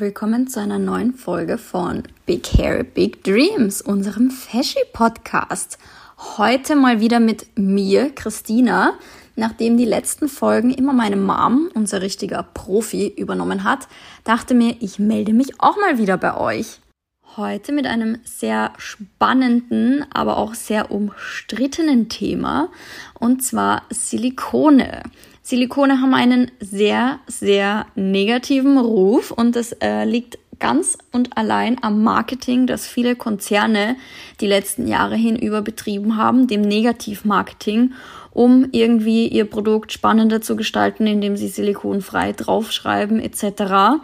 willkommen zu einer neuen Folge von Big Hair, Big Dreams, unserem Fashion-Podcast. Heute mal wieder mit mir, Christina. Nachdem die letzten Folgen immer meine Mom, unser richtiger Profi, übernommen hat, dachte mir, ich melde mich auch mal wieder bei euch. Heute mit einem sehr spannenden, aber auch sehr umstrittenen Thema, und zwar Silikone. Silikone haben einen sehr, sehr negativen Ruf und das äh, liegt ganz und allein am Marketing, das viele Konzerne die letzten Jahre hinüber betrieben haben, dem Negativmarketing, um irgendwie ihr Produkt spannender zu gestalten, indem sie silikonfrei draufschreiben etc.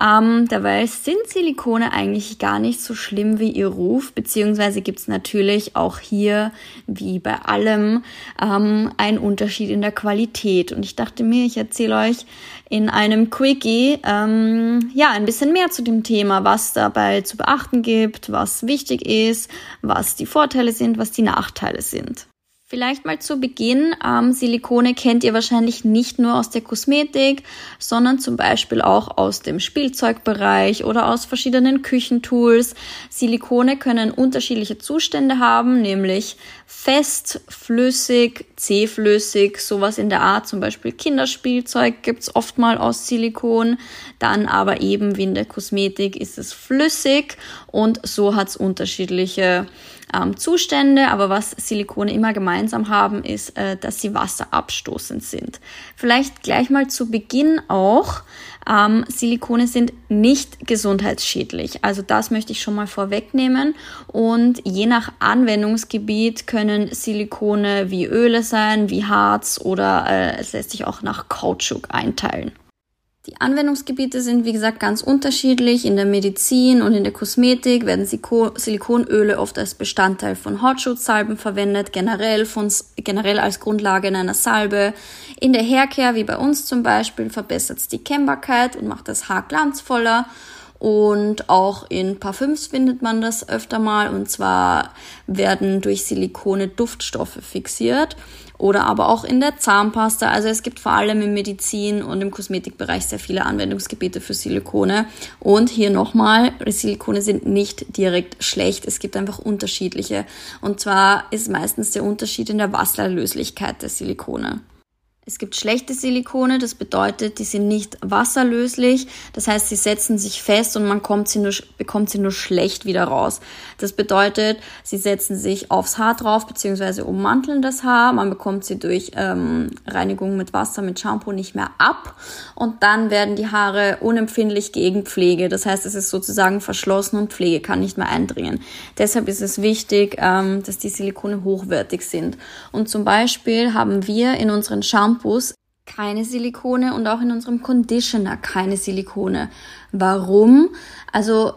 Ähm, dabei sind Silikone eigentlich gar nicht so schlimm wie ihr Ruf, beziehungsweise gibt es natürlich auch hier, wie bei allem, ähm, einen Unterschied in der Qualität. Und ich dachte mir, ich erzähle euch in einem Quickie ähm, ja ein bisschen mehr zu dem Thema, was dabei zu beachten gibt, was wichtig ist, was die Vorteile sind, was die Nachteile sind. Vielleicht mal zu Beginn. Ähm, Silikone kennt ihr wahrscheinlich nicht nur aus der Kosmetik, sondern zum Beispiel auch aus dem Spielzeugbereich oder aus verschiedenen Küchentools. Silikone können unterschiedliche Zustände haben, nämlich fest, flüssig, zähflüssig, sowas in der Art. Zum Beispiel Kinderspielzeug gibt's oft mal aus Silikon. Dann aber eben wie in der Kosmetik ist es flüssig und so hat's unterschiedliche ähm, Zustände, aber was Silikone immer gemeinsam haben, ist, äh, dass sie wasserabstoßend sind. Vielleicht gleich mal zu Beginn auch. Ähm, Silikone sind nicht gesundheitsschädlich. Also das möchte ich schon mal vorwegnehmen. Und je nach Anwendungsgebiet können Silikone wie Öle sein, wie Harz oder äh, es lässt sich auch nach Kautschuk einteilen. Die Anwendungsgebiete sind, wie gesagt, ganz unterschiedlich. In der Medizin und in der Kosmetik werden Silikonöle oft als Bestandteil von Hautschutzsalben verwendet, generell, von, generell als Grundlage in einer Salbe. In der Haircare, wie bei uns zum Beispiel, verbessert es die Kennbarkeit und macht das Haar glanzvoller. Und auch in Parfüms findet man das öfter mal. Und zwar werden durch Silikone Duftstoffe fixiert oder aber auch in der Zahnpasta. Also es gibt vor allem im Medizin und im Kosmetikbereich sehr viele Anwendungsgebiete für Silikone. Und hier nochmal, Silikone sind nicht direkt schlecht. Es gibt einfach unterschiedliche. Und zwar ist meistens der Unterschied in der Wasserlöslichkeit der Silikone. Es gibt schlechte Silikone, das bedeutet, die sind nicht wasserlöslich. Das heißt, sie setzen sich fest und man kommt sie nur, bekommt sie nur schlecht wieder raus. Das bedeutet, sie setzen sich aufs Haar drauf bzw. ummanteln das Haar. Man bekommt sie durch ähm, Reinigung mit Wasser, mit Shampoo nicht mehr ab. Und dann werden die Haare unempfindlich gegen Pflege. Das heißt, es ist sozusagen verschlossen und Pflege kann nicht mehr eindringen. Deshalb ist es wichtig, ähm, dass die Silikone hochwertig sind. Und zum Beispiel haben wir in unseren Shampoo Shampoos keine Silikone und auch in unserem Conditioner keine Silikone. Warum? Also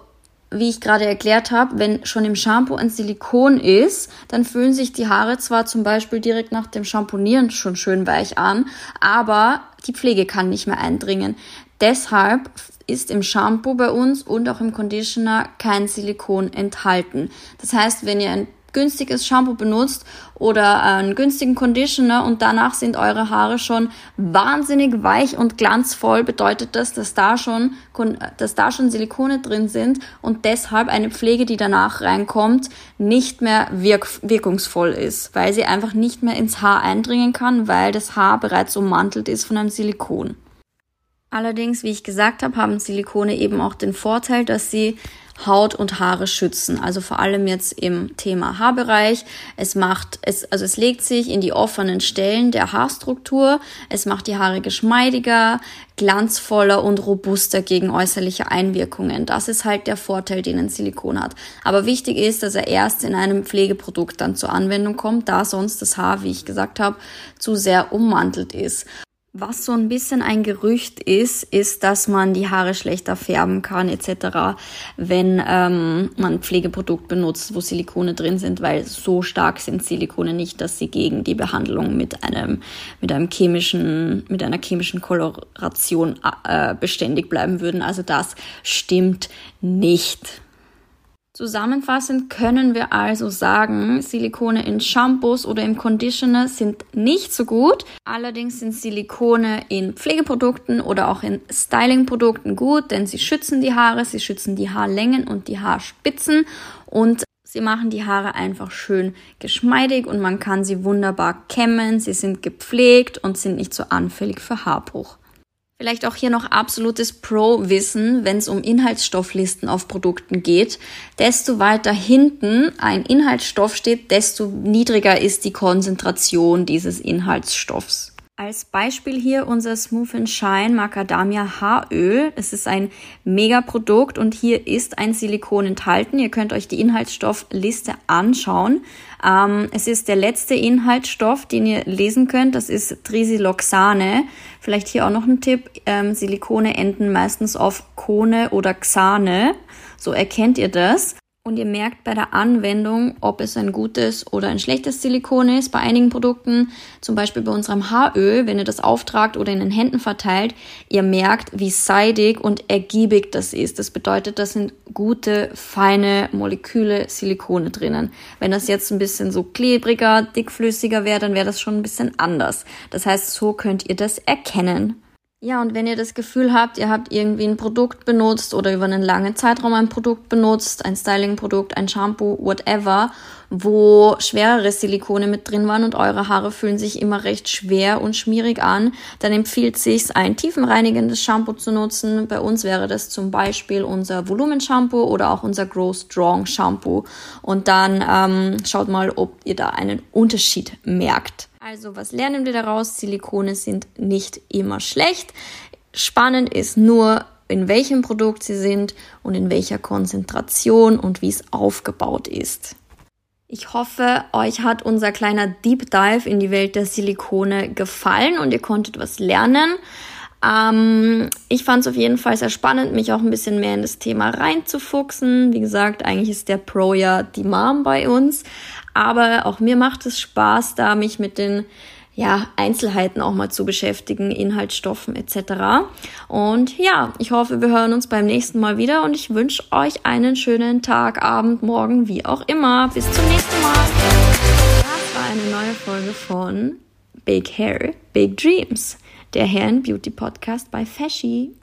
wie ich gerade erklärt habe, wenn schon im Shampoo ein Silikon ist, dann fühlen sich die Haare zwar zum Beispiel direkt nach dem Shampoonieren schon schön weich an, aber die Pflege kann nicht mehr eindringen. Deshalb ist im Shampoo bei uns und auch im Conditioner kein Silikon enthalten. Das heißt, wenn ihr ein günstiges Shampoo benutzt oder einen günstigen Conditioner und danach sind eure Haare schon wahnsinnig weich und glanzvoll, bedeutet das, dass da schon, dass da schon Silikone drin sind und deshalb eine Pflege, die danach reinkommt, nicht mehr wirk wirkungsvoll ist, weil sie einfach nicht mehr ins Haar eindringen kann, weil das Haar bereits ummantelt ist von einem Silikon. Allerdings, wie ich gesagt habe, haben Silikone eben auch den Vorteil, dass sie Haut und Haare schützen. Also vor allem jetzt im Thema Haarbereich. Es macht, es, also es legt sich in die offenen Stellen der Haarstruktur. Es macht die Haare geschmeidiger, glanzvoller und robuster gegen äußerliche Einwirkungen. Das ist halt der Vorteil, den ein Silikon hat. Aber wichtig ist, dass er erst in einem Pflegeprodukt dann zur Anwendung kommt, da sonst das Haar, wie ich gesagt habe, zu sehr ummantelt ist. Was so ein bisschen ein Gerücht ist, ist, dass man die Haare schlechter färben kann etc., wenn ähm, man Pflegeprodukt benutzt, wo Silikone drin sind, weil so stark sind Silikone nicht, dass sie gegen die Behandlung mit einem mit einem chemischen mit einer chemischen Koloration äh, beständig bleiben würden. Also das stimmt nicht. Zusammenfassend können wir also sagen, Silikone in Shampoos oder im Conditioner sind nicht so gut. Allerdings sind Silikone in Pflegeprodukten oder auch in Stylingprodukten gut, denn sie schützen die Haare, sie schützen die Haarlängen und die Haarspitzen und sie machen die Haare einfach schön geschmeidig und man kann sie wunderbar kämmen. Sie sind gepflegt und sind nicht so anfällig für Haarbruch. Vielleicht auch hier noch absolutes Pro-Wissen, wenn es um Inhaltsstofflisten auf Produkten geht. Desto weiter hinten ein Inhaltsstoff steht, desto niedriger ist die Konzentration dieses Inhaltsstoffs. Als Beispiel hier unser Smooth Shine Macadamia Haaröl. Es ist ein Mega-Produkt und hier ist ein Silikon enthalten. Ihr könnt euch die Inhaltsstoffliste anschauen. Ähm, es ist der letzte Inhaltsstoff, den ihr lesen könnt. Das ist Trisiloxane. Vielleicht hier auch noch ein Tipp. Ähm, Silikone enden meistens auf Kone oder Xane. So erkennt ihr das und ihr merkt bei der Anwendung, ob es ein gutes oder ein schlechtes Silikon ist. Bei einigen Produkten, zum Beispiel bei unserem Haaröl, wenn ihr das auftragt oder in den Händen verteilt, ihr merkt, wie seidig und ergiebig das ist. Das bedeutet, da sind gute, feine Moleküle Silikone drinnen. Wenn das jetzt ein bisschen so klebriger, dickflüssiger wäre, dann wäre das schon ein bisschen anders. Das heißt, so könnt ihr das erkennen. Ja, und wenn ihr das Gefühl habt, ihr habt irgendwie ein Produkt benutzt oder über einen langen Zeitraum ein Produkt benutzt, ein Styling-Produkt, ein Shampoo, whatever, wo schwerere Silikone mit drin waren und eure Haare fühlen sich immer recht schwer und schmierig an, dann empfiehlt sich ein tiefenreinigendes Shampoo zu nutzen. Bei uns wäre das zum Beispiel unser Volumen-Shampoo oder auch unser Grow Strong Shampoo. Und dann ähm, schaut mal, ob ihr da einen Unterschied merkt. Also was lernen wir daraus? Silikone sind nicht immer schlecht. Spannend ist nur, in welchem Produkt sie sind und in welcher Konzentration und wie es aufgebaut ist. Ich hoffe, euch hat unser kleiner Deep Dive in die Welt der Silikone gefallen und ihr konntet was lernen. Ähm, ich fand es auf jeden Fall sehr spannend, mich auch ein bisschen mehr in das Thema reinzufuchsen. Wie gesagt, eigentlich ist der Pro ja die Mom bei uns. Aber auch mir macht es Spaß, da mich mit den ja, Einzelheiten auch mal zu beschäftigen, Inhaltsstoffen etc. Und ja, ich hoffe, wir hören uns beim nächsten Mal wieder und ich wünsche euch einen schönen Tag, Abend, Morgen, wie auch immer. Bis zum nächsten Mal. Das war eine neue Folge von Big Hair, Big Dreams, der and Beauty Podcast bei Fashy.